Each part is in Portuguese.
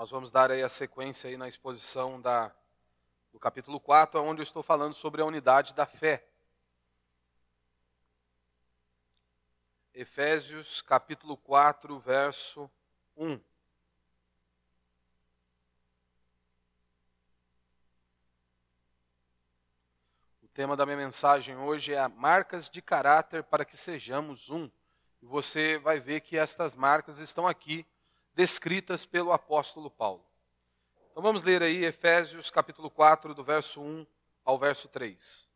Nós vamos dar aí a sequência aí na exposição da, do capítulo 4, onde eu estou falando sobre a unidade da fé. Efésios capítulo 4, verso 1. O tema da minha mensagem hoje é marcas de caráter para que sejamos um. E você vai ver que estas marcas estão aqui descritas pelo apóstolo Paulo. Então vamos ler aí Efésios capítulo 4, do verso 1 ao verso 3.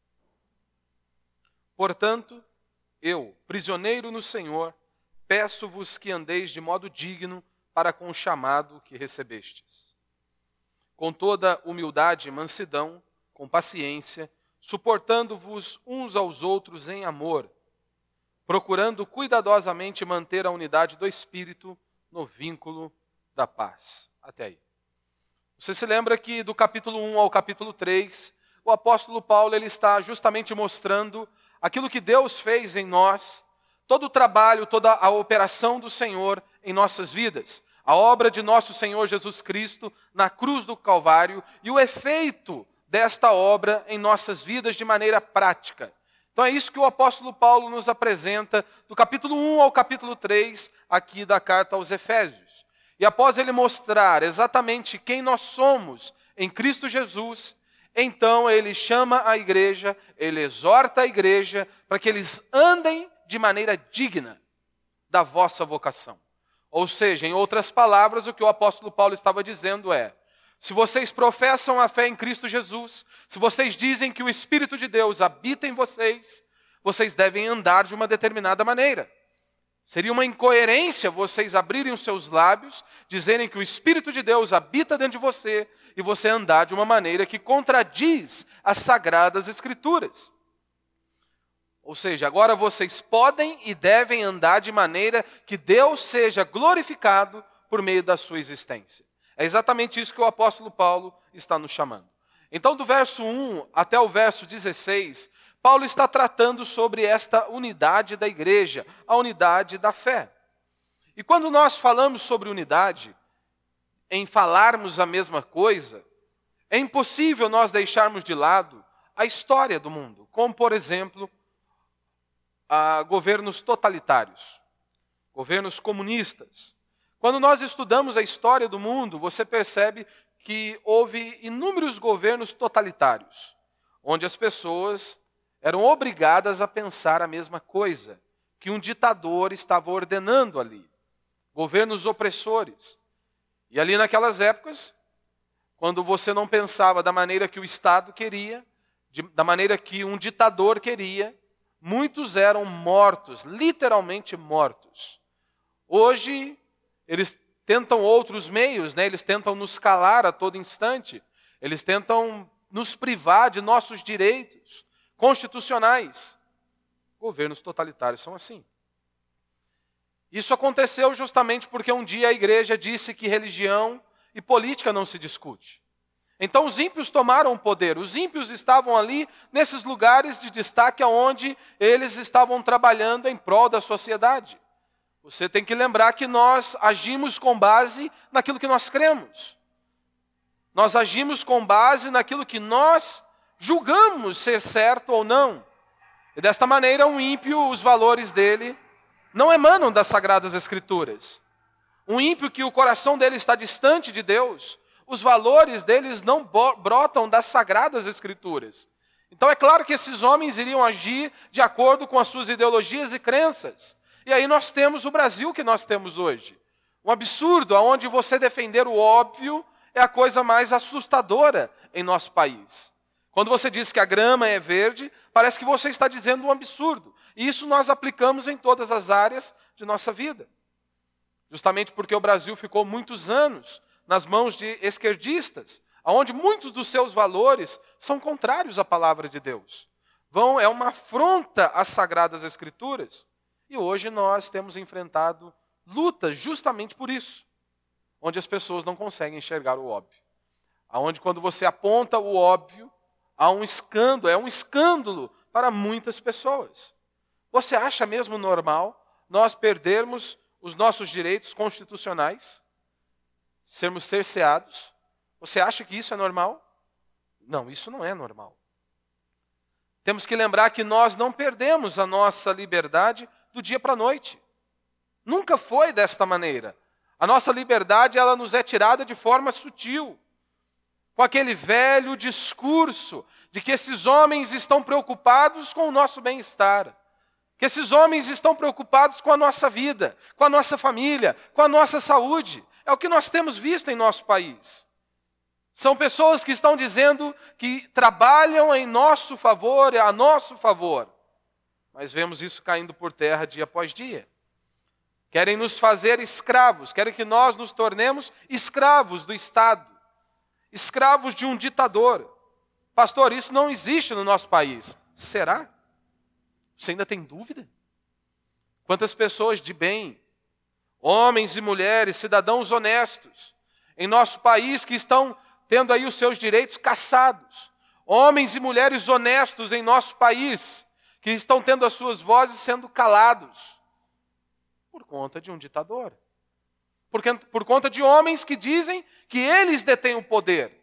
Portanto, eu, prisioneiro no Senhor, peço-vos que andeis de modo digno para com o chamado que recebestes. Com toda humildade e mansidão, com paciência, suportando-vos uns aos outros em amor, procurando cuidadosamente manter a unidade do Espírito no vínculo da paz. Até aí. Você se lembra que do capítulo 1 ao capítulo 3, o apóstolo Paulo ele está justamente mostrando aquilo que Deus fez em nós, todo o trabalho, toda a operação do Senhor em nossas vidas, a obra de nosso Senhor Jesus Cristo na cruz do Calvário e o efeito desta obra em nossas vidas de maneira prática. Então é isso que o apóstolo Paulo nos apresenta do capítulo 1 ao capítulo 3 aqui da carta aos Efésios. E após ele mostrar exatamente quem nós somos em Cristo Jesus, então ele chama a igreja, ele exorta a igreja para que eles andem de maneira digna da vossa vocação. Ou seja, em outras palavras, o que o apóstolo Paulo estava dizendo é: se vocês professam a fé em Cristo Jesus, se vocês dizem que o Espírito de Deus habita em vocês, vocês devem andar de uma determinada maneira. Seria uma incoerência vocês abrirem os seus lábios, dizerem que o Espírito de Deus habita dentro de você e você andar de uma maneira que contradiz as sagradas Escrituras. Ou seja, agora vocês podem e devem andar de maneira que Deus seja glorificado por meio da sua existência. É exatamente isso que o apóstolo Paulo está nos chamando. Então, do verso 1 até o verso 16, Paulo está tratando sobre esta unidade da igreja, a unidade da fé. E quando nós falamos sobre unidade, em falarmos a mesma coisa, é impossível nós deixarmos de lado a história do mundo, como, por exemplo, governos totalitários, governos comunistas, quando nós estudamos a história do mundo, você percebe que houve inúmeros governos totalitários, onde as pessoas eram obrigadas a pensar a mesma coisa que um ditador estava ordenando ali. Governos opressores. E ali naquelas épocas, quando você não pensava da maneira que o Estado queria, de, da maneira que um ditador queria, muitos eram mortos, literalmente mortos. Hoje, eles tentam outros meios, né? eles tentam nos calar a todo instante, eles tentam nos privar de nossos direitos constitucionais. Governos totalitários são assim. Isso aconteceu justamente porque um dia a igreja disse que religião e política não se discute. Então os ímpios tomaram o poder. Os ímpios estavam ali nesses lugares de destaque onde eles estavam trabalhando em prol da sociedade. Você tem que lembrar que nós agimos com base naquilo que nós cremos. Nós agimos com base naquilo que nós julgamos ser certo ou não. E desta maneira, um ímpio, os valores dele não emanam das sagradas escrituras. Um ímpio que o coração dele está distante de Deus, os valores deles não brotam das sagradas escrituras. Então é claro que esses homens iriam agir de acordo com as suas ideologias e crenças. E aí nós temos o Brasil que nós temos hoje. Um absurdo, onde você defender o óbvio é a coisa mais assustadora em nosso país. Quando você diz que a grama é verde, parece que você está dizendo um absurdo. E isso nós aplicamos em todas as áreas de nossa vida. Justamente porque o Brasil ficou muitos anos nas mãos de esquerdistas, onde muitos dos seus valores são contrários à palavra de Deus. Vão é uma afronta às sagradas escrituras. E hoje nós temos enfrentado lutas justamente por isso, onde as pessoas não conseguem enxergar o óbvio. Aonde quando você aponta o óbvio, há um escândalo, é um escândalo para muitas pessoas. Você acha mesmo normal nós perdermos os nossos direitos constitucionais? sermos cerceados. Você acha que isso é normal? Não, isso não é normal. Temos que lembrar que nós não perdemos a nossa liberdade do dia para a noite. Nunca foi desta maneira. A nossa liberdade ela nos é tirada de forma sutil, com aquele velho discurso de que esses homens estão preocupados com o nosso bem-estar, que esses homens estão preocupados com a nossa vida, com a nossa família, com a nossa saúde. É o que nós temos visto em nosso país. São pessoas que estão dizendo que trabalham em nosso favor, a nosso favor. Mas vemos isso caindo por terra dia após dia. Querem nos fazer escravos, querem que nós nos tornemos escravos do Estado, escravos de um ditador. Pastor, isso não existe no nosso país. Será? Você ainda tem dúvida? Quantas pessoas de bem, homens e mulheres, cidadãos honestos, em nosso país que estão tendo aí os seus direitos cassados. Homens e mulheres honestos em nosso país que estão tendo as suas vozes sendo calados por conta de um ditador. Porque, por conta de homens que dizem que eles detêm o poder.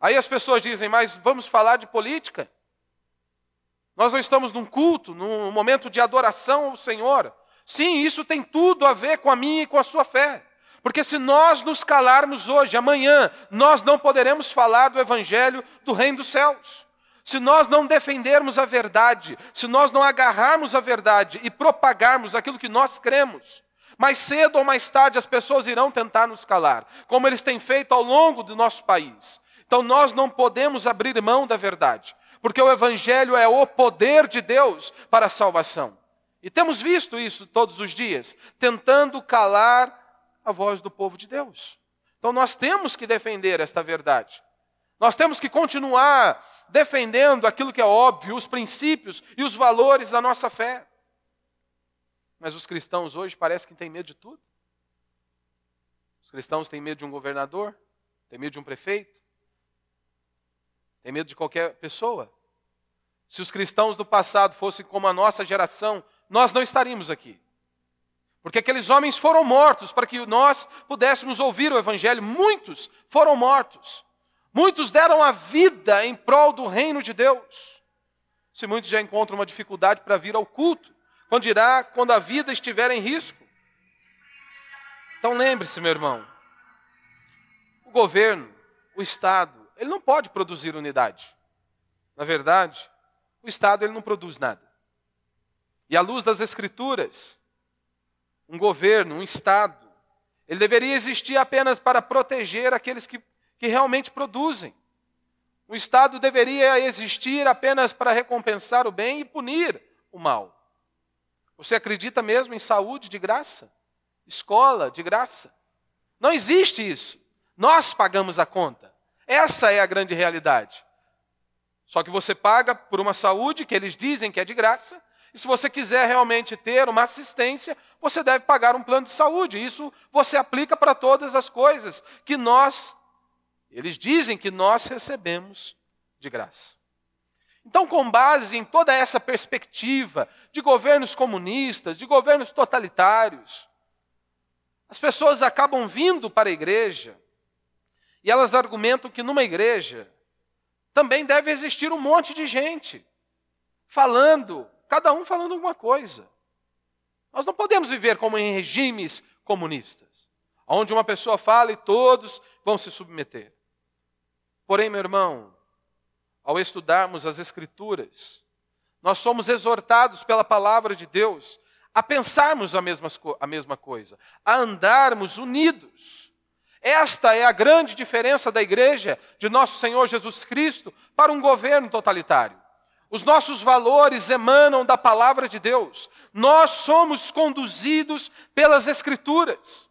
Aí as pessoas dizem, mas vamos falar de política? Nós não estamos num culto, num momento de adoração ao Senhor. Sim, isso tem tudo a ver com a minha e com a sua fé. Porque se nós nos calarmos hoje, amanhã, nós não poderemos falar do Evangelho do Reino dos Céus. Se nós não defendermos a verdade, se nós não agarrarmos a verdade e propagarmos aquilo que nós cremos, mais cedo ou mais tarde as pessoas irão tentar nos calar, como eles têm feito ao longo do nosso país. Então nós não podemos abrir mão da verdade, porque o Evangelho é o poder de Deus para a salvação. E temos visto isso todos os dias, tentando calar a voz do povo de Deus. Então nós temos que defender esta verdade. Nós temos que continuar defendendo aquilo que é óbvio, os princípios e os valores da nossa fé. Mas os cristãos hoje parecem que têm medo de tudo. Os cristãos têm medo de um governador, têm medo de um prefeito, têm medo de qualquer pessoa. Se os cristãos do passado fossem como a nossa geração, nós não estaríamos aqui. Porque aqueles homens foram mortos para que nós pudéssemos ouvir o Evangelho. Muitos foram mortos. Muitos deram a vida em prol do reino de Deus. Se muitos já encontram uma dificuldade para vir ao culto, quando dirá quando a vida estiver em risco. Então lembre-se, meu irmão, o governo, o Estado, ele não pode produzir unidade. Na verdade, o Estado ele não produz nada. E à luz das Escrituras, um governo, um Estado, ele deveria existir apenas para proteger aqueles que, que realmente produzem. O Estado deveria existir apenas para recompensar o bem e punir o mal. Você acredita mesmo em saúde de graça? Escola de graça? Não existe isso. Nós pagamos a conta. Essa é a grande realidade. Só que você paga por uma saúde que eles dizem que é de graça, e se você quiser realmente ter uma assistência, você deve pagar um plano de saúde. Isso você aplica para todas as coisas que nós, eles dizem que nós recebemos de graça. Então, com base em toda essa perspectiva de governos comunistas, de governos totalitários, as pessoas acabam vindo para a igreja e elas argumentam que numa igreja também deve existir um monte de gente falando cada um falando alguma coisa. Nós não podemos viver como em regimes comunistas, onde uma pessoa fala e todos vão se submeter. Porém, meu irmão, ao estudarmos as Escrituras, nós somos exortados pela palavra de Deus a pensarmos a mesma, a mesma coisa, a andarmos unidos. Esta é a grande diferença da igreja de nosso Senhor Jesus Cristo para um governo totalitário. Os nossos valores emanam da palavra de Deus. Nós somos conduzidos pelas Escrituras.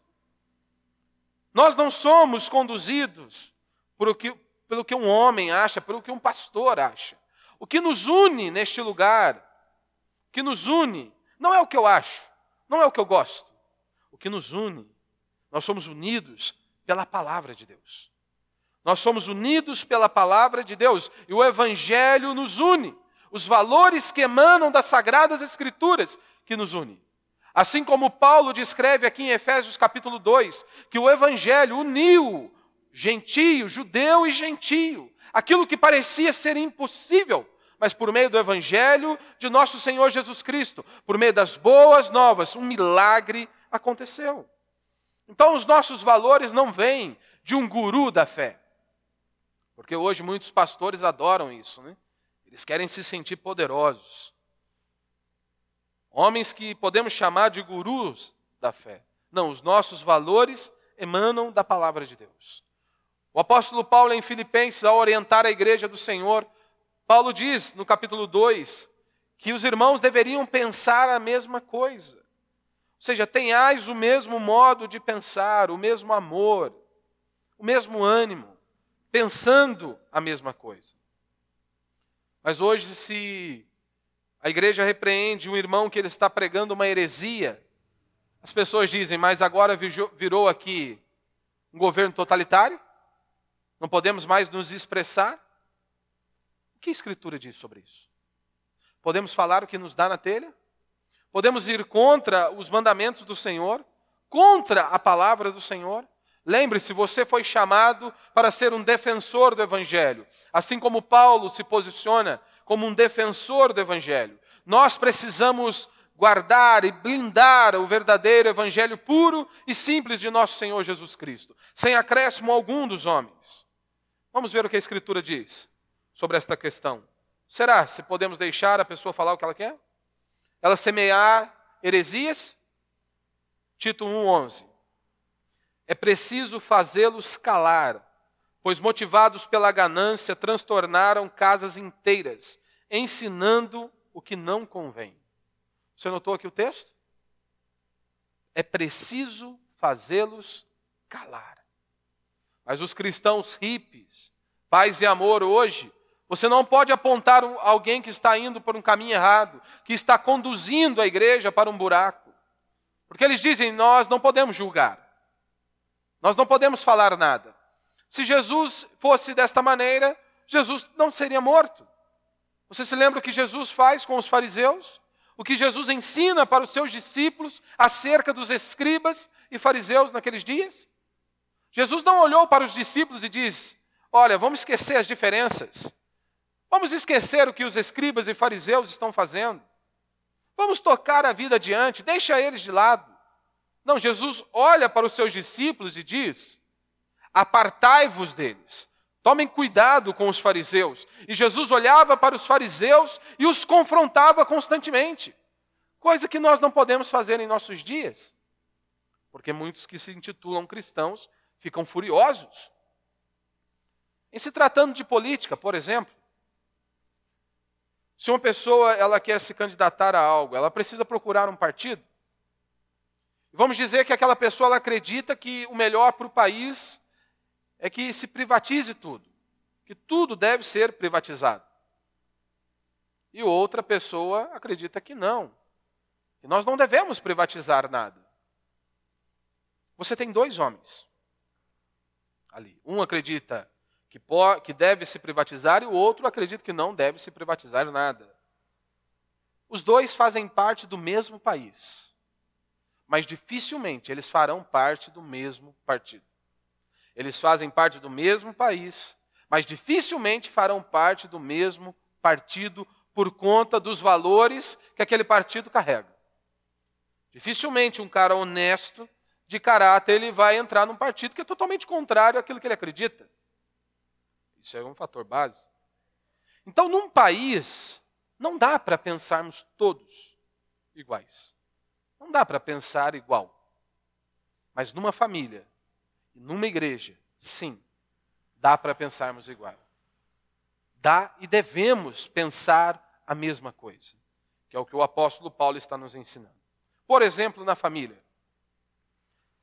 Nós não somos conduzidos por que, pelo que um homem acha, pelo que um pastor acha. O que nos une neste lugar, o que nos une, não é o que eu acho, não é o que eu gosto. O que nos une, nós somos unidos pela palavra de Deus. Nós somos unidos pela palavra de Deus e o Evangelho nos une os valores que emanam das sagradas escrituras que nos unem. Assim como Paulo descreve aqui em Efésios capítulo 2, que o evangelho uniu gentio, judeu e gentio. Aquilo que parecia ser impossível, mas por meio do evangelho de nosso Senhor Jesus Cristo, por meio das boas novas, um milagre aconteceu. Então os nossos valores não vêm de um guru da fé. Porque hoje muitos pastores adoram isso, né? Eles querem se sentir poderosos. Homens que podemos chamar de gurus da fé. Não, os nossos valores emanam da palavra de Deus. O apóstolo Paulo, em Filipenses, ao orientar a igreja do Senhor, Paulo diz no capítulo 2 que os irmãos deveriam pensar a mesma coisa. Ou seja, tenhais o mesmo modo de pensar, o mesmo amor, o mesmo ânimo, pensando a mesma coisa. Mas hoje, se a igreja repreende um irmão que ele está pregando uma heresia. As pessoas dizem, mas agora virou aqui um governo totalitário? Não podemos mais nos expressar? O que a Escritura diz sobre isso? Podemos falar o que nos dá na telha? Podemos ir contra os mandamentos do Senhor? Contra a palavra do Senhor? Lembre-se, você foi chamado para ser um defensor do Evangelho, assim como Paulo se posiciona como um defensor do Evangelho. Nós precisamos guardar e blindar o verdadeiro Evangelho puro e simples de nosso Senhor Jesus Cristo, sem acréscimo algum dos homens. Vamos ver o que a Escritura diz sobre esta questão. Será se podemos deixar a pessoa falar o que ela quer? Ela semear heresias? Tito 1,11. É preciso fazê-los calar, pois motivados pela ganância transtornaram casas inteiras, ensinando o que não convém. Você notou aqui o texto? É preciso fazê-los calar. Mas os cristãos hippies, paz e amor hoje, você não pode apontar alguém que está indo por um caminho errado, que está conduzindo a igreja para um buraco. Porque eles dizem: nós não podemos julgar, nós não podemos falar nada. Se Jesus fosse desta maneira, Jesus não seria morto. Você se lembra o que Jesus faz com os fariseus? O que Jesus ensina para os seus discípulos acerca dos escribas e fariseus naqueles dias? Jesus não olhou para os discípulos e diz: Olha, vamos esquecer as diferenças. Vamos esquecer o que os escribas e fariseus estão fazendo. Vamos tocar a vida adiante, deixa eles de lado. Não, Jesus olha para os seus discípulos e diz: Apartai-vos deles. Tomem cuidado com os fariseus. E Jesus olhava para os fariseus e os confrontava constantemente. Coisa que nós não podemos fazer em nossos dias. Porque muitos que se intitulam cristãos ficam furiosos. Em se tratando de política, por exemplo, se uma pessoa ela quer se candidatar a algo, ela precisa procurar um partido. Vamos dizer que aquela pessoa ela acredita que o melhor para o país é que se privatize tudo, que tudo deve ser privatizado. E outra pessoa acredita que não, que nós não devemos privatizar nada. Você tem dois homens ali. Um acredita que, pode, que deve se privatizar e o outro acredita que não deve se privatizar nada. Os dois fazem parte do mesmo país, mas dificilmente eles farão parte do mesmo partido. Eles fazem parte do mesmo país, mas dificilmente farão parte do mesmo partido por conta dos valores que aquele partido carrega. Dificilmente um cara honesto, de caráter, ele vai entrar num partido que é totalmente contrário àquilo que ele acredita. Isso é um fator base. Então, num país, não dá para pensarmos todos iguais. Não dá para pensar igual. Mas numa família, numa igreja, sim, dá para pensarmos igual. Dá e devemos pensar a mesma coisa, que é o que o apóstolo Paulo está nos ensinando. Por exemplo, na família.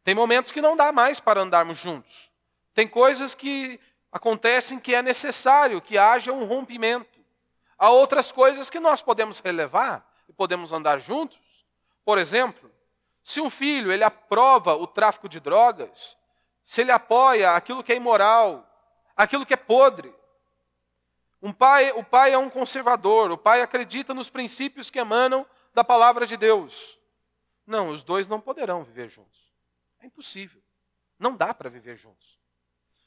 Tem momentos que não dá mais para andarmos juntos. Tem coisas que acontecem que é necessário que haja um rompimento. Há outras coisas que nós podemos relevar e podemos andar juntos. Por exemplo, se um filho ele aprova o tráfico de drogas, se ele apoia aquilo que é imoral, aquilo que é podre. Um pai, o pai é um conservador, o pai acredita nos princípios que emanam da palavra de Deus. Não, os dois não poderão viver juntos. É impossível. Não dá para viver juntos.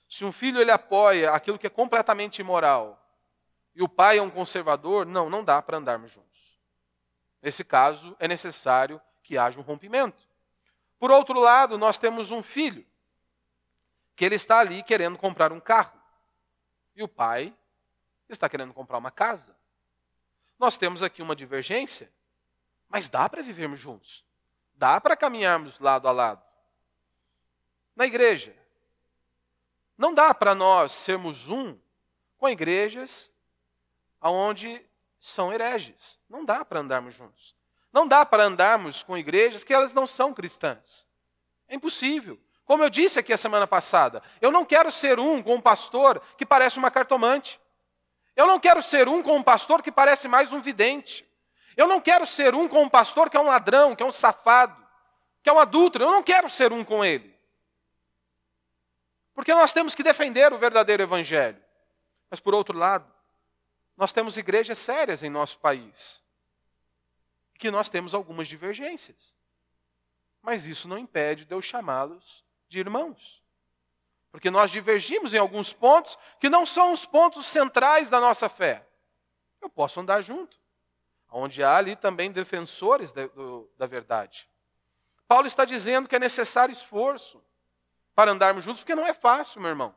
Se um filho ele apoia aquilo que é completamente imoral e o pai é um conservador, não, não dá para andarmos juntos. Nesse caso, é necessário que haja um rompimento. Por outro lado, nós temos um filho que ele está ali querendo comprar um carro e o pai está querendo comprar uma casa. Nós temos aqui uma divergência, mas dá para vivermos juntos. Dá para caminharmos lado a lado. Na igreja, não dá para nós sermos um com igrejas onde são hereges. Não dá para andarmos juntos. Não dá para andarmos com igrejas que elas não são cristãs. É impossível. Como eu disse aqui a semana passada, eu não quero ser um com um pastor que parece uma cartomante. Eu não quero ser um com um pastor que parece mais um vidente. Eu não quero ser um com um pastor que é um ladrão, que é um safado, que é um adulto. Eu não quero ser um com ele. Porque nós temos que defender o verdadeiro evangelho. Mas por outro lado, nós temos igrejas sérias em nosso país. Que nós temos algumas divergências. Mas isso não impede de eu chamá-los de irmãos. Porque nós divergimos em alguns pontos que não são os pontos centrais da nossa fé. Eu posso andar junto. Onde há ali também defensores do, da verdade. Paulo está dizendo que é necessário esforço para andarmos juntos, porque não é fácil, meu irmão.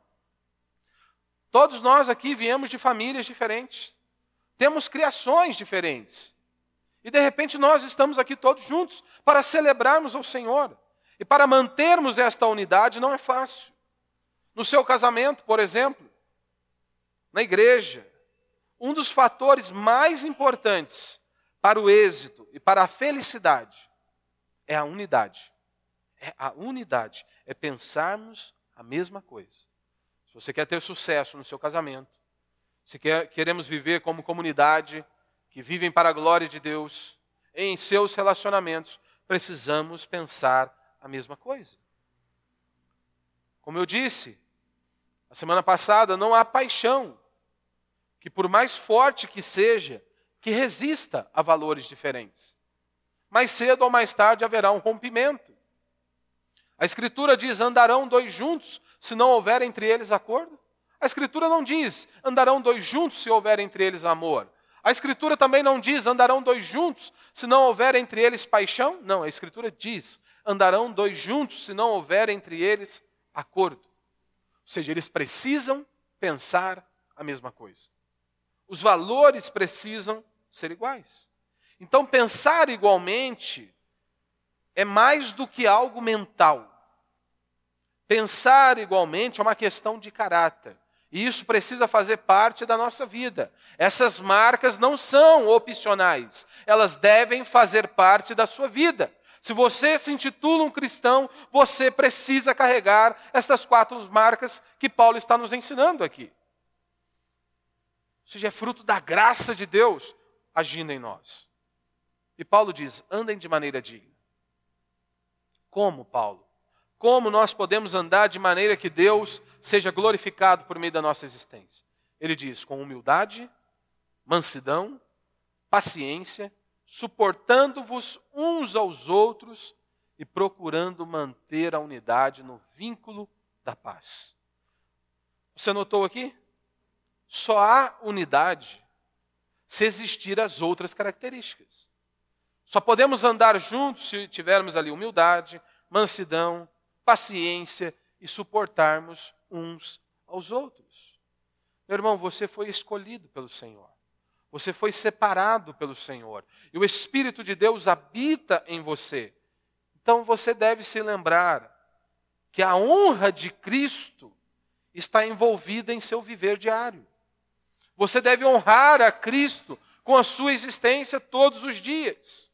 Todos nós aqui viemos de famílias diferentes, temos criações diferentes. E de repente nós estamos aqui todos juntos para celebrarmos ao Senhor. E para mantermos esta unidade não é fácil. No seu casamento, por exemplo, na igreja, um dos fatores mais importantes para o êxito e para a felicidade é a unidade. É a unidade, é pensarmos a mesma coisa. Se você quer ter sucesso no seu casamento, se quer, queremos viver como comunidade que vivem para a glória de Deus, em seus relacionamentos, precisamos pensar a mesma coisa. Como eu disse, a semana passada, não há paixão que, por mais forte que seja, que resista a valores diferentes. Mais cedo ou mais tarde haverá um rompimento. A Escritura diz: andarão dois juntos se não houver entre eles acordo? A Escritura não diz: andarão dois juntos se houver entre eles amor. A Escritura também não diz: andarão dois juntos se não houver entre eles paixão? Não, a Escritura diz: andarão dois juntos se não houver entre eles acordo. Ou seja, eles precisam pensar a mesma coisa. Os valores precisam ser iguais. Então, pensar igualmente é mais do que algo mental. Pensar igualmente é uma questão de caráter. E isso precisa fazer parte da nossa vida. Essas marcas não são opcionais, elas devem fazer parte da sua vida. Se você se intitula um cristão, você precisa carregar essas quatro marcas que Paulo está nos ensinando aqui. Ou seja, é fruto da graça de Deus agindo em nós. E Paulo diz: andem de maneira digna. Como, Paulo? Como nós podemos andar de maneira que Deus seja glorificado por meio da nossa existência? Ele diz: com humildade, mansidão, paciência, suportando-vos uns aos outros e procurando manter a unidade no vínculo da paz. Você notou aqui? Só há unidade se existir as outras características. Só podemos andar juntos se tivermos ali humildade, mansidão, paciência e suportarmos uns aos outros. Meu irmão, você foi escolhido pelo Senhor. Você foi separado pelo Senhor. E o Espírito de Deus habita em você. Então você deve se lembrar que a honra de Cristo está envolvida em seu viver diário. Você deve honrar a Cristo com a sua existência todos os dias.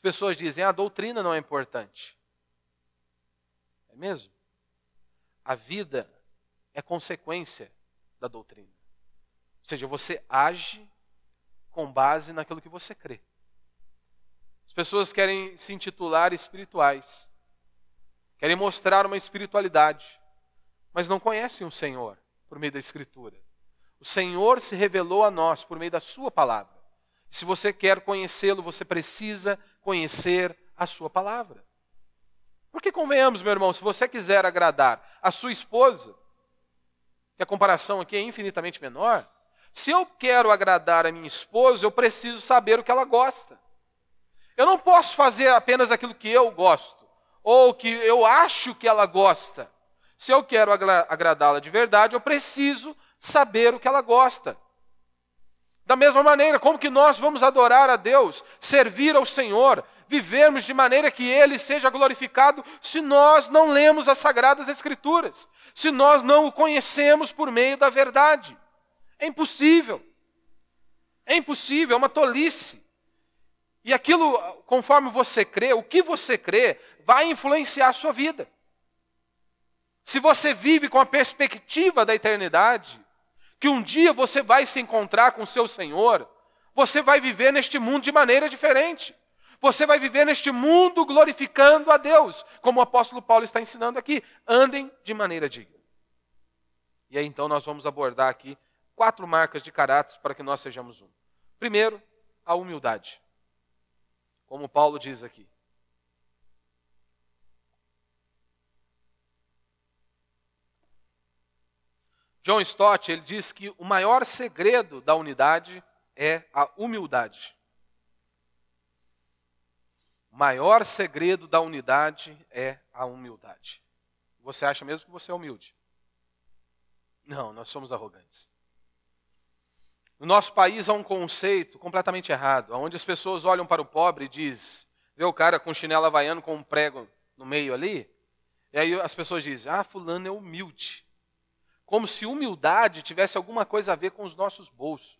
As pessoas dizem: ah, a doutrina não é importante. É mesmo? A vida é consequência da doutrina. Ou seja, você age com base naquilo que você crê. As pessoas querem se intitular espirituais, querem mostrar uma espiritualidade, mas não conhecem o Senhor por meio da Escritura. O Senhor se revelou a nós por meio da Sua palavra. Se você quer conhecê-lo, você precisa conhecer a sua palavra. Porque convenhamos, meu irmão, se você quiser agradar a sua esposa, que a comparação aqui é infinitamente menor, se eu quero agradar a minha esposa, eu preciso saber o que ela gosta. Eu não posso fazer apenas aquilo que eu gosto, ou que eu acho que ela gosta. Se eu quero agradá-la de verdade, eu preciso saber o que ela gosta. Da mesma maneira, como que nós vamos adorar a Deus, servir ao Senhor, vivermos de maneira que Ele seja glorificado, se nós não lemos as Sagradas Escrituras, se nós não o conhecemos por meio da verdade? É impossível. É impossível, é uma tolice. E aquilo, conforme você crê, o que você crê, vai influenciar a sua vida. Se você vive com a perspectiva da eternidade, que um dia você vai se encontrar com o seu Senhor, você vai viver neste mundo de maneira diferente. Você vai viver neste mundo glorificando a Deus, como o apóstolo Paulo está ensinando aqui. Andem de maneira digna. E aí então nós vamos abordar aqui quatro marcas de caráter para que nós sejamos um. Primeiro, a humildade. Como Paulo diz aqui. John Stott, ele diz que o maior segredo da unidade é a humildade. O maior segredo da unidade é a humildade. Você acha mesmo que você é humilde? Não, nós somos arrogantes. No nosso país há um conceito completamente errado, onde as pessoas olham para o pobre e dizem, vê o cara com chinelo havaiano com um prego no meio ali, e aí as pessoas dizem, ah, fulano é humilde. Como se humildade tivesse alguma coisa a ver com os nossos bolsos.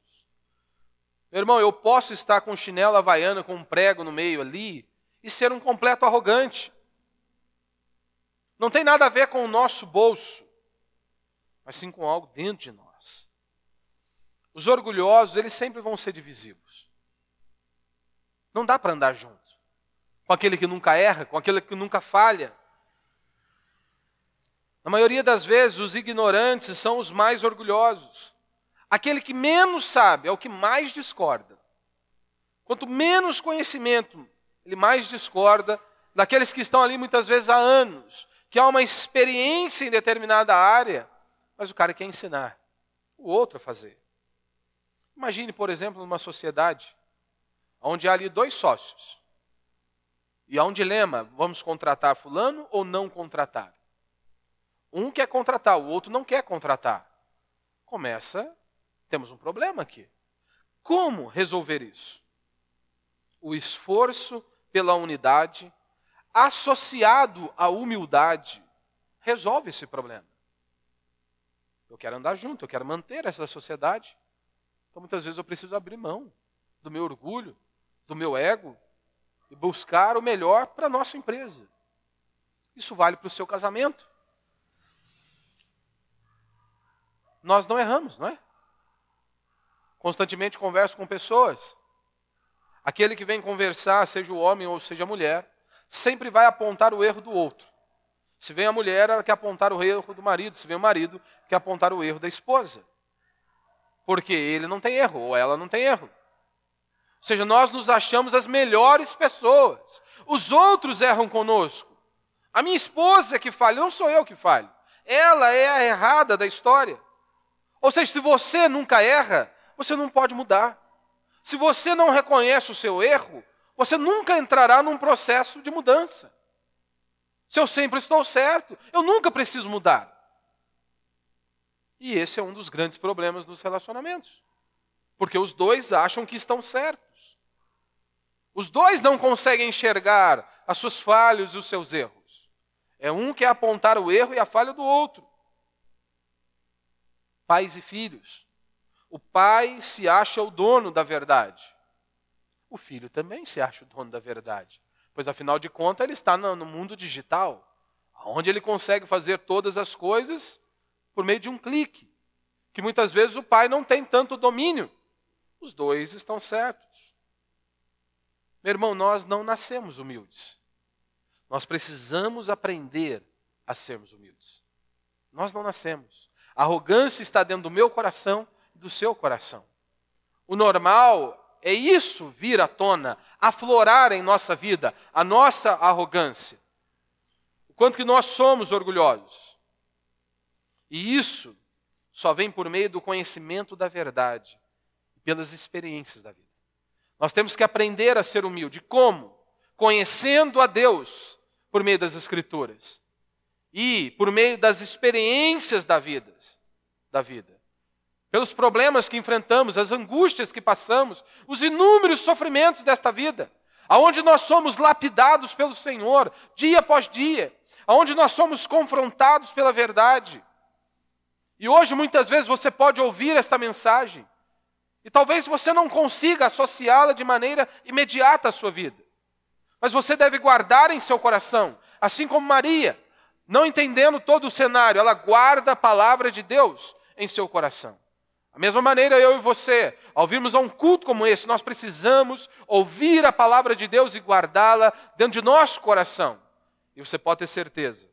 Meu irmão, eu posso estar com chinelo havaiano com um prego no meio ali e ser um completo arrogante. Não tem nada a ver com o nosso bolso, mas sim com algo dentro de nós. Os orgulhosos, eles sempre vão ser divisivos. Não dá para andar junto. Com aquele que nunca erra, com aquele que nunca falha. Na maioria das vezes, os ignorantes são os mais orgulhosos. Aquele que menos sabe é o que mais discorda. Quanto menos conhecimento, ele mais discorda daqueles que estão ali muitas vezes há anos, que há uma experiência em determinada área, mas o cara quer ensinar o outro a fazer. Imagine, por exemplo, numa sociedade onde há ali dois sócios. E há um dilema: vamos contratar fulano ou não contratar? Um quer contratar, o outro não quer contratar. Começa, temos um problema aqui. Como resolver isso? O esforço pela unidade, associado à humildade, resolve esse problema. Eu quero andar junto, eu quero manter essa sociedade. Então muitas vezes eu preciso abrir mão do meu orgulho, do meu ego e buscar o melhor para a nossa empresa. Isso vale para o seu casamento. Nós não erramos, não é? Constantemente converso com pessoas. Aquele que vem conversar, seja o homem ou seja a mulher, sempre vai apontar o erro do outro. Se vem a mulher, ela quer apontar o erro do marido. Se vem o marido, quer apontar o erro da esposa. Porque ele não tem erro, ou ela não tem erro. Ou seja, nós nos achamos as melhores pessoas. Os outros erram conosco. A minha esposa é que falha, não sou eu que falho. Ela é a errada da história. Ou seja, se você nunca erra, você não pode mudar. Se você não reconhece o seu erro, você nunca entrará num processo de mudança. Se eu sempre estou certo, eu nunca preciso mudar. E esse é um dos grandes problemas dos relacionamentos. Porque os dois acham que estão certos. Os dois não conseguem enxergar as suas falhas e os seus erros. É um que é apontar o erro e a falha do outro. Pais e filhos. O pai se acha o dono da verdade. O filho também se acha o dono da verdade. Pois, afinal de contas, ele está no mundo digital, onde ele consegue fazer todas as coisas por meio de um clique, que muitas vezes o pai não tem tanto domínio. Os dois estão certos. Meu irmão, nós não nascemos humildes. Nós precisamos aprender a sermos humildes. Nós não nascemos. A arrogância está dentro do meu coração e do seu coração. O normal é isso vir à tona, aflorar em nossa vida a nossa arrogância. O quanto que nós somos orgulhosos. E isso só vem por meio do conhecimento da verdade, pelas experiências da vida. Nós temos que aprender a ser humilde. Como? Conhecendo a Deus por meio das Escrituras e por meio das experiências da vida, da vida. Pelos problemas que enfrentamos, as angústias que passamos, os inúmeros sofrimentos desta vida, aonde nós somos lapidados pelo Senhor dia após dia, aonde nós somos confrontados pela verdade. E hoje muitas vezes você pode ouvir esta mensagem e talvez você não consiga associá-la de maneira imediata à sua vida. Mas você deve guardar em seu coração, assim como Maria, não entendendo todo o cenário, ela guarda a palavra de Deus em seu coração. Da mesma maneira, eu e você, ao virmos a um culto como esse, nós precisamos ouvir a palavra de Deus e guardá-la dentro de nosso coração. E você pode ter certeza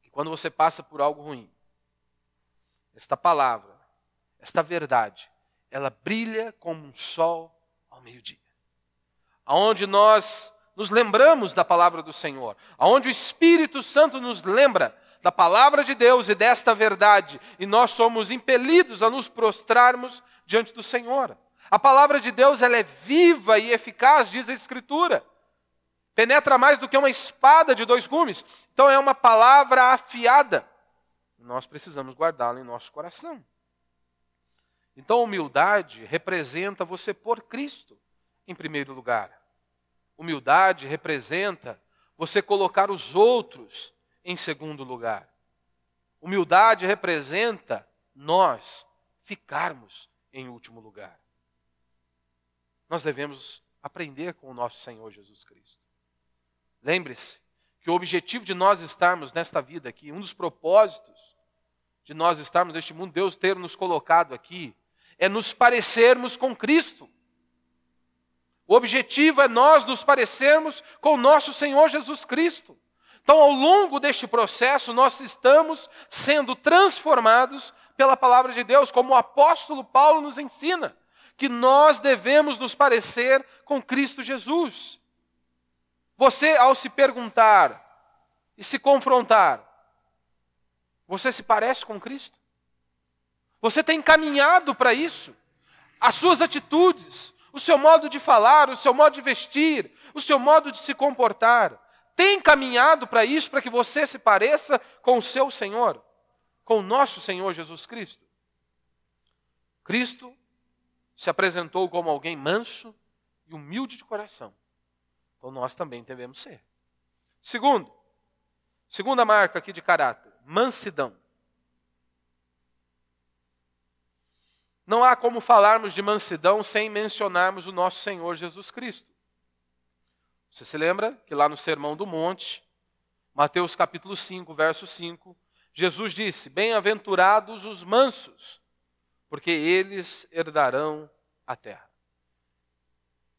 que quando você passa por algo ruim, esta palavra, esta verdade, ela brilha como um sol ao meio-dia. Aonde nós nos lembramos da palavra do Senhor, aonde o Espírito Santo nos lembra da palavra de Deus e desta verdade, e nós somos impelidos a nos prostrarmos diante do Senhor. A palavra de Deus ela é viva e eficaz, diz a Escritura. Penetra mais do que uma espada de dois gumes. Então é uma palavra afiada. Nós precisamos guardá-la em nosso coração. Então, humildade representa você por Cristo em primeiro lugar. Humildade representa você colocar os outros em segundo lugar. Humildade representa nós ficarmos em último lugar. Nós devemos aprender com o nosso Senhor Jesus Cristo. Lembre-se que o objetivo de nós estarmos nesta vida aqui, um dos propósitos de nós estarmos neste mundo, Deus ter nos colocado aqui, é nos parecermos com Cristo. O objetivo é nós nos parecermos com o nosso Senhor Jesus Cristo. Então, ao longo deste processo, nós estamos sendo transformados pela palavra de Deus, como o apóstolo Paulo nos ensina, que nós devemos nos parecer com Cristo Jesus. Você, ao se perguntar e se confrontar, você se parece com Cristo? Você tem caminhado para isso? As suas atitudes, o seu modo de falar, o seu modo de vestir, o seu modo de se comportar, tem caminhado para isso, para que você se pareça com o seu Senhor, com o nosso Senhor Jesus Cristo? Cristo se apresentou como alguém manso e humilde de coração. Então nós também devemos ser. Segundo, segunda marca aqui de caráter, mansidão. Não há como falarmos de mansidão sem mencionarmos o nosso Senhor Jesus Cristo. Você se lembra que lá no Sermão do Monte, Mateus capítulo 5, verso 5, Jesus disse: Bem-aventurados os mansos, porque eles herdarão a terra.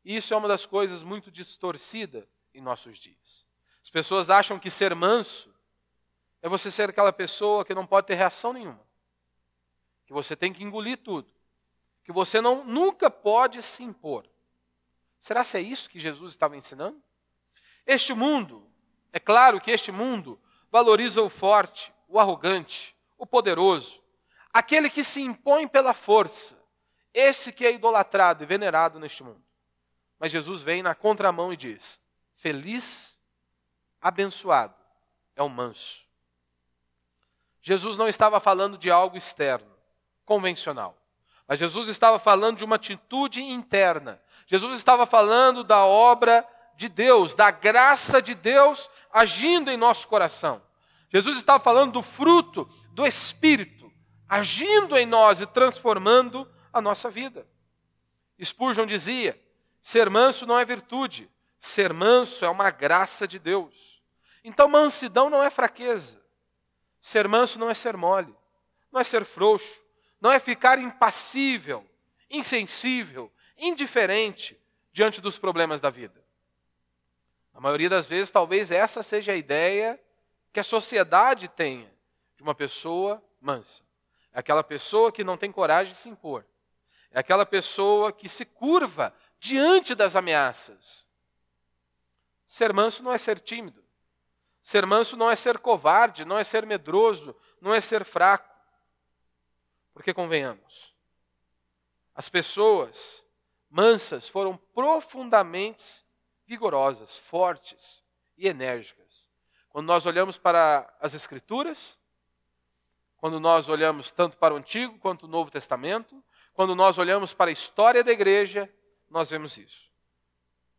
Isso é uma das coisas muito distorcida em nossos dias. As pessoas acham que ser manso é você ser aquela pessoa que não pode ter reação nenhuma, que você tem que engolir tudo, que você não, nunca pode se impor. Será que é isso que Jesus estava ensinando? Este mundo, é claro que este mundo valoriza o forte, o arrogante, o poderoso, aquele que se impõe pela força, esse que é idolatrado e venerado neste mundo. Mas Jesus vem na contramão e diz: Feliz, abençoado é o manso. Jesus não estava falando de algo externo, convencional. Mas Jesus estava falando de uma atitude interna. Jesus estava falando da obra de Deus, da graça de Deus agindo em nosso coração. Jesus estava falando do fruto do Espírito agindo em nós e transformando a nossa vida. Spurgeon dizia: ser manso não é virtude, ser manso é uma graça de Deus. Então, mansidão não é fraqueza, ser manso não é ser mole, não é ser frouxo, não é ficar impassível, insensível, indiferente diante dos problemas da vida. Na maioria das vezes, talvez essa seja a ideia que a sociedade tenha de uma pessoa mansa. É aquela pessoa que não tem coragem de se impor. é aquela pessoa que se curva diante das ameaças. Ser manso não é ser tímido. Ser manso não é ser covarde, não é ser medroso, não é ser fraco. Porque convenhamos, as pessoas mansas foram profundamente vigorosas, fortes e enérgicas. Quando nós olhamos para as Escrituras, quando nós olhamos tanto para o Antigo quanto o Novo Testamento, quando nós olhamos para a história da igreja, nós vemos isso.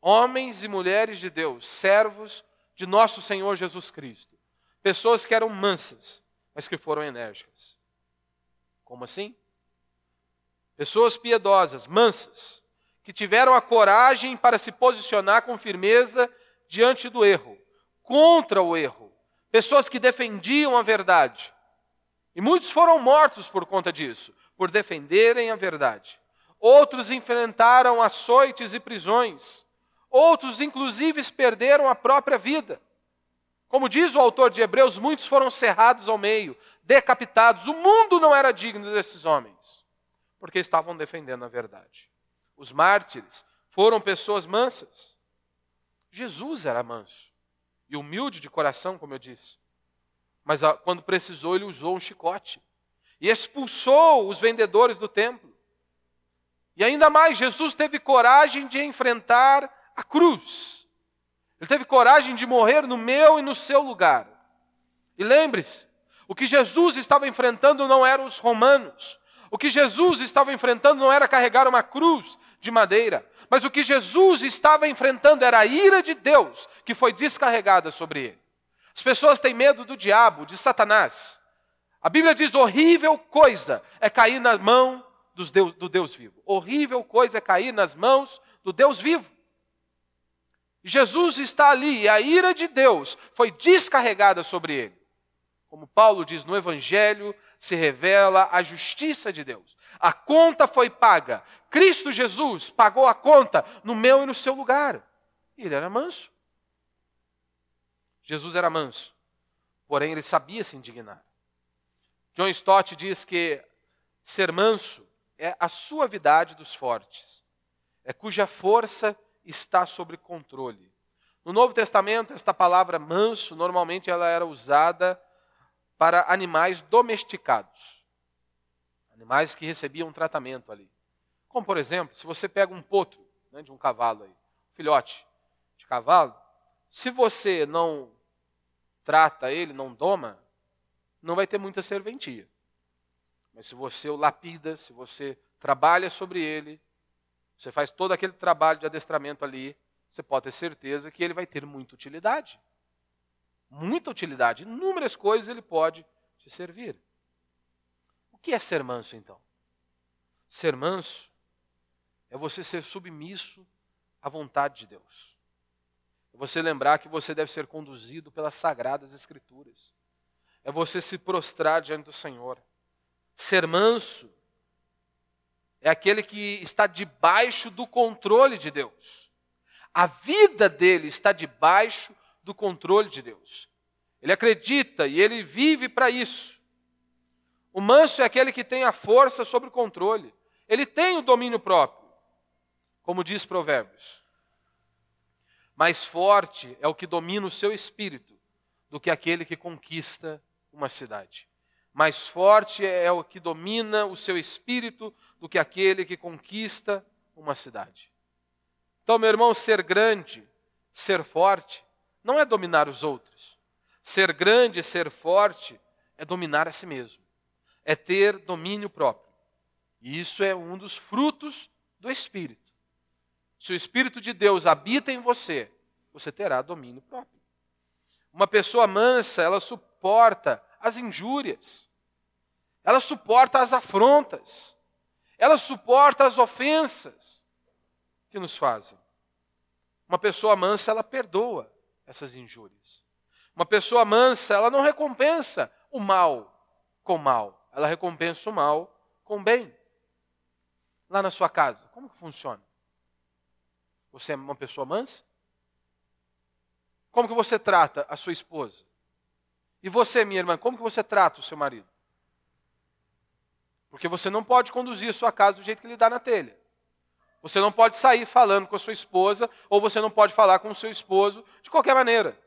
Homens e mulheres de Deus, servos de nosso Senhor Jesus Cristo, pessoas que eram mansas, mas que foram enérgicas. Como assim? Pessoas piedosas, mansas, que tiveram a coragem para se posicionar com firmeza diante do erro, contra o erro. Pessoas que defendiam a verdade. E muitos foram mortos por conta disso, por defenderem a verdade. Outros enfrentaram açoites e prisões. Outros, inclusive, perderam a própria vida. Como diz o autor de Hebreus, muitos foram cerrados ao meio, decapitados. O mundo não era digno desses homens, porque estavam defendendo a verdade. Os mártires foram pessoas mansas. Jesus era manso e humilde de coração, como eu disse. Mas ah, quando precisou, ele usou um chicote e expulsou os vendedores do templo. E ainda mais, Jesus teve coragem de enfrentar a cruz. Ele teve coragem de morrer no meu e no seu lugar. E lembre-se, o que Jesus estava enfrentando não eram os romanos. O que Jesus estava enfrentando não era carregar uma cruz de madeira, mas o que Jesus estava enfrentando era a ira de Deus que foi descarregada sobre ele. As pessoas têm medo do diabo, de Satanás. A Bíblia diz: horrível coisa é cair na mão Deus, do Deus vivo. Horrível coisa é cair nas mãos do Deus vivo. Jesus está ali e a ira de Deus foi descarregada sobre ele. Como Paulo diz no Evangelho, se revela a justiça de Deus. A conta foi paga. Cristo Jesus pagou a conta no meu e no seu lugar. Ele era manso. Jesus era manso, porém ele sabia se indignar. John Stott diz que ser manso é a suavidade dos fortes, é cuja força está sob controle. No Novo Testamento, esta palavra manso, normalmente ela era usada para animais domesticados. Animais que recebiam tratamento ali. Como, por exemplo, se você pega um potro né, de um cavalo aí, filhote de cavalo, se você não trata ele, não doma, não vai ter muita serventia. Mas se você o lapida, se você trabalha sobre ele, você faz todo aquele trabalho de adestramento ali, você pode ter certeza que ele vai ter muita utilidade. Muita utilidade. Inúmeras coisas ele pode te servir. Que é ser manso, então? Ser manso é você ser submisso à vontade de Deus. É você lembrar que você deve ser conduzido pelas sagradas Escrituras. É você se prostrar diante do Senhor. Ser manso é aquele que está debaixo do controle de Deus. A vida dele está debaixo do controle de Deus. Ele acredita e ele vive para isso. O manso é aquele que tem a força sobre o controle. Ele tem o domínio próprio, como diz Provérbios. Mais forte é o que domina o seu espírito do que aquele que conquista uma cidade. Mais forte é o que domina o seu espírito do que aquele que conquista uma cidade. Então, meu irmão, ser grande, ser forte, não é dominar os outros. Ser grande, ser forte, é dominar a si mesmo. É ter domínio próprio. E isso é um dos frutos do Espírito. Se o Espírito de Deus habita em você, você terá domínio próprio. Uma pessoa mansa, ela suporta as injúrias, ela suporta as afrontas, ela suporta as ofensas que nos fazem. Uma pessoa mansa, ela perdoa essas injúrias. Uma pessoa mansa, ela não recompensa o mal com mal, ela recompensa o mal com o bem. Lá na sua casa, como que funciona? Você é uma pessoa mansa? Como que você trata a sua esposa? E você, minha irmã, como que você trata o seu marido? Porque você não pode conduzir a sua casa do jeito que ele dá na telha. Você não pode sair falando com a sua esposa, ou você não pode falar com o seu esposo de qualquer maneira.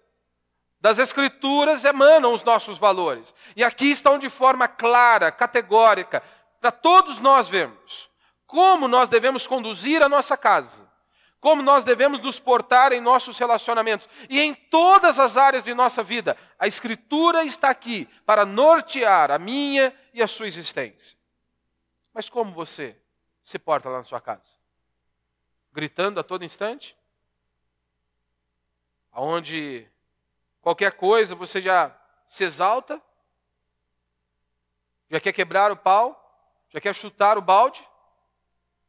Das Escrituras emanam os nossos valores. E aqui estão de forma clara, categórica, para todos nós vermos como nós devemos conduzir a nossa casa, como nós devemos nos portar em nossos relacionamentos e em todas as áreas de nossa vida. A Escritura está aqui para nortear a minha e a sua existência. Mas como você se porta lá na sua casa? Gritando a todo instante? Aonde qualquer coisa você já se exalta? Já quer quebrar o pau? Já quer chutar o balde?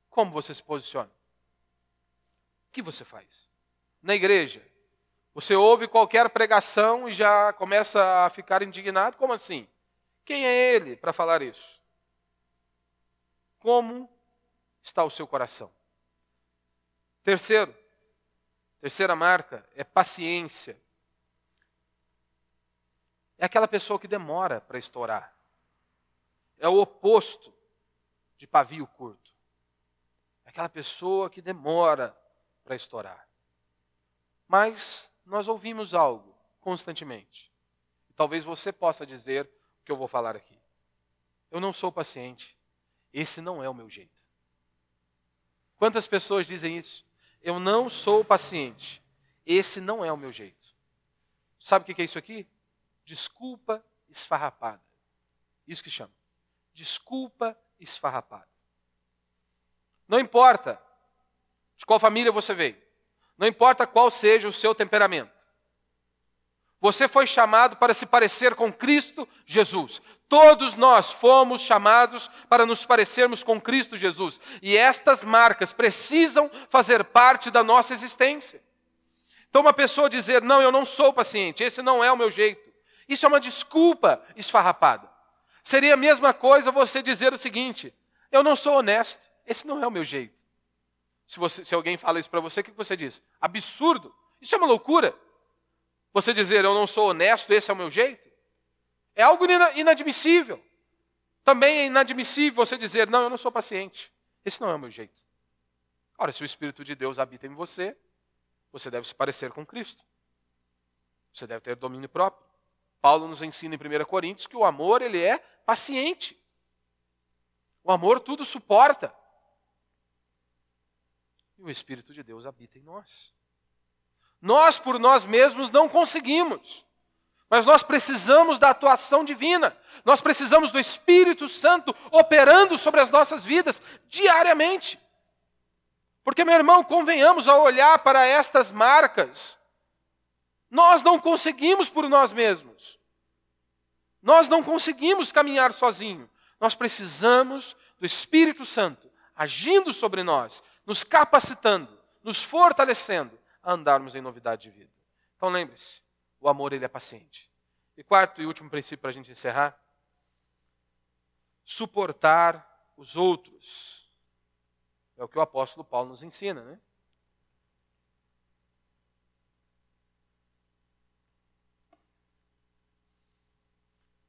Como você se posiciona? O que você faz? Na igreja, você ouve qualquer pregação e já começa a ficar indignado? Como assim? Quem é ele para falar isso? Como está o seu coração? Terceiro, terceira marca é paciência. É aquela pessoa que demora para estourar. É o oposto de pavio curto. É aquela pessoa que demora para estourar. Mas nós ouvimos algo constantemente. Talvez você possa dizer o que eu vou falar aqui. Eu não sou paciente. Esse não é o meu jeito. Quantas pessoas dizem isso? Eu não sou paciente. Esse não é o meu jeito. Sabe o que é isso aqui? Desculpa esfarrapada. Isso que chama. Desculpa esfarrapada. Não importa de qual família você veio. Não importa qual seja o seu temperamento. Você foi chamado para se parecer com Cristo Jesus. Todos nós fomos chamados para nos parecermos com Cristo Jesus. E estas marcas precisam fazer parte da nossa existência. Então, uma pessoa dizer, não, eu não sou paciente, esse não é o meu jeito. Isso é uma desculpa esfarrapada. Seria a mesma coisa você dizer o seguinte: eu não sou honesto, esse não é o meu jeito. Se, você, se alguém fala isso para você, o que você diz? Absurdo, isso é uma loucura. Você dizer eu não sou honesto, esse é o meu jeito, é algo inadmissível. Também é inadmissível você dizer não, eu não sou paciente, esse não é o meu jeito. Ora, se o Espírito de Deus habita em você, você deve se parecer com Cristo. Você deve ter domínio próprio. Paulo nos ensina em 1 Coríntios que o amor ele é paciente. O amor tudo suporta. E o Espírito de Deus habita em nós. Nós por nós mesmos não conseguimos. Mas nós precisamos da atuação divina. Nós precisamos do Espírito Santo operando sobre as nossas vidas diariamente. Porque, meu irmão, convenhamos ao olhar para estas marcas, nós não conseguimos por nós mesmos. Nós não conseguimos caminhar sozinho. Nós precisamos do Espírito Santo agindo sobre nós, nos capacitando, nos fortalecendo a andarmos em novidade de vida. Então lembre-se, o amor ele é paciente. E quarto e último princípio para a gente encerrar, suportar os outros. É o que o apóstolo Paulo nos ensina, né?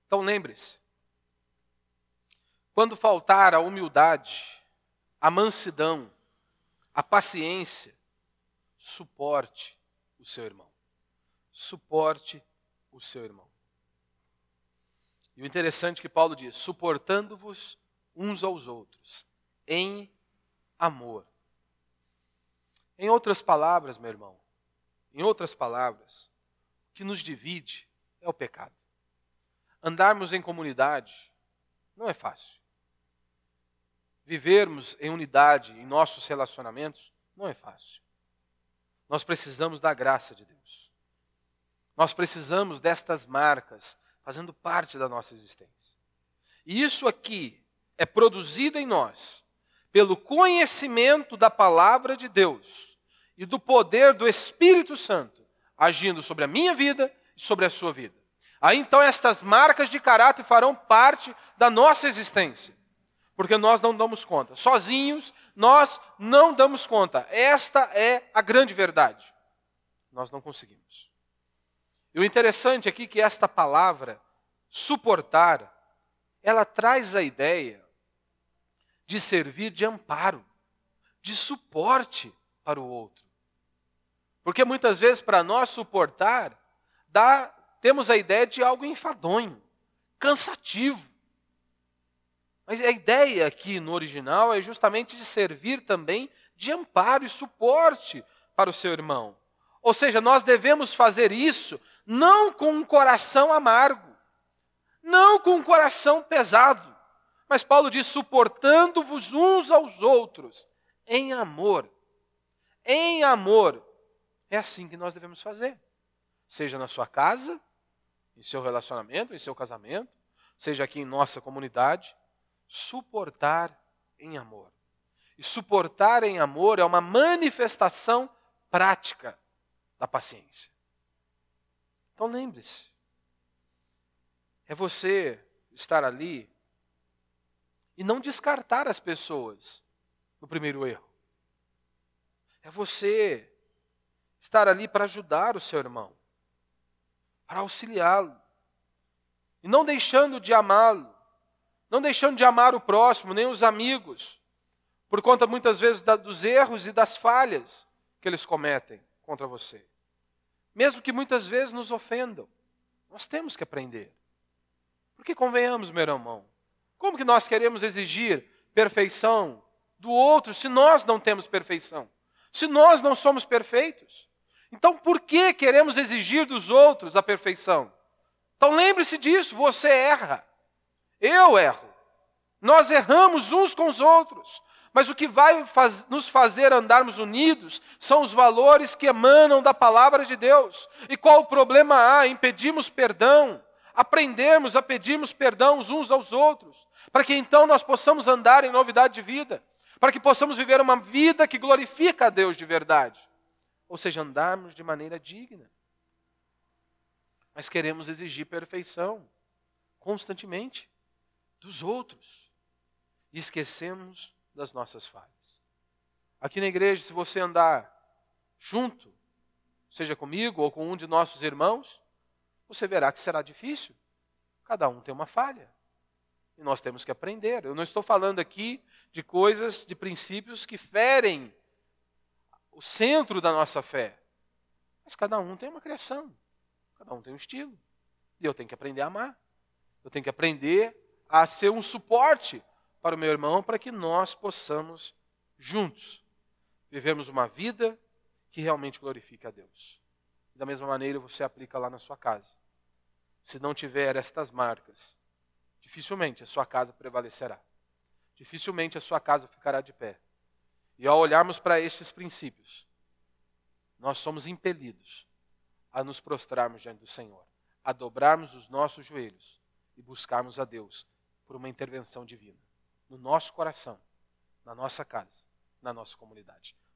Então lembre-se, quando faltar a humildade, a mansidão, a paciência, suporte o seu irmão. Suporte o seu irmão. E o interessante é que Paulo diz: suportando-vos uns aos outros, em amor. Em outras palavras, meu irmão, em outras palavras, o que nos divide é o pecado. Andarmos em comunidade não é fácil vivermos em unidade em nossos relacionamentos não é fácil. Nós precisamos da graça de Deus. Nós precisamos destas marcas fazendo parte da nossa existência. E isso aqui é produzido em nós pelo conhecimento da palavra de Deus e do poder do Espírito Santo agindo sobre a minha vida e sobre a sua vida. Aí então estas marcas de caráter farão parte da nossa existência porque nós não damos conta. Sozinhos, nós não damos conta. Esta é a grande verdade. Nós não conseguimos. E o interessante aqui é que esta palavra, suportar, ela traz a ideia de servir de amparo, de suporte para o outro. Porque muitas vezes, para nós suportar, dá, temos a ideia de algo enfadonho, cansativo. Mas a ideia aqui no original é justamente de servir também de amparo e suporte para o seu irmão. Ou seja, nós devemos fazer isso não com um coração amargo, não com um coração pesado, mas Paulo diz: suportando-vos uns aos outros em amor. Em amor. É assim que nós devemos fazer. Seja na sua casa, em seu relacionamento, em seu casamento, seja aqui em nossa comunidade, suportar em amor. E suportar em amor é uma manifestação prática da paciência. Então lembre-se, é você estar ali e não descartar as pessoas no primeiro erro. É você estar ali para ajudar o seu irmão, para auxiliá-lo, e não deixando de amá-lo, não deixando de amar o próximo, nem os amigos, por conta muitas vezes da, dos erros e das falhas que eles cometem contra você. Mesmo que muitas vezes nos ofendam, nós temos que aprender. Porque convenhamos, meu irmão, como que nós queremos exigir perfeição do outro se nós não temos perfeição? Se nós não somos perfeitos? Então, por que queremos exigir dos outros a perfeição? Então, lembre-se disso: você erra, eu erro, nós erramos uns com os outros. Mas o que vai faz, nos fazer andarmos unidos são os valores que emanam da palavra de Deus. E qual o problema há em pedirmos perdão, aprendermos a pedirmos perdão uns aos outros, para que então nós possamos andar em novidade de vida, para que possamos viver uma vida que glorifica a Deus de verdade ou seja, andarmos de maneira digna. Mas queremos exigir perfeição constantemente dos outros e esquecemos das nossas falhas. Aqui na igreja, se você andar junto, seja comigo ou com um de nossos irmãos, você verá que será difícil. Cada um tem uma falha. E nós temos que aprender. Eu não estou falando aqui de coisas, de princípios que ferem o centro da nossa fé. Mas cada um tem uma criação, cada um tem um estilo. E eu tenho que aprender a amar. Eu tenho que aprender a ser um suporte para o meu irmão para que nós possamos, juntos, vivermos uma vida que realmente glorifique a Deus. Da mesma maneira você aplica lá na sua casa. Se não tiver estas marcas, dificilmente a sua casa prevalecerá. Dificilmente a sua casa ficará de pé. E ao olharmos para estes princípios, nós somos impelidos a nos prostrarmos diante do Senhor, a dobrarmos os nossos joelhos e buscarmos a Deus por uma intervenção divina no nosso coração, na nossa casa, na nossa comunidade.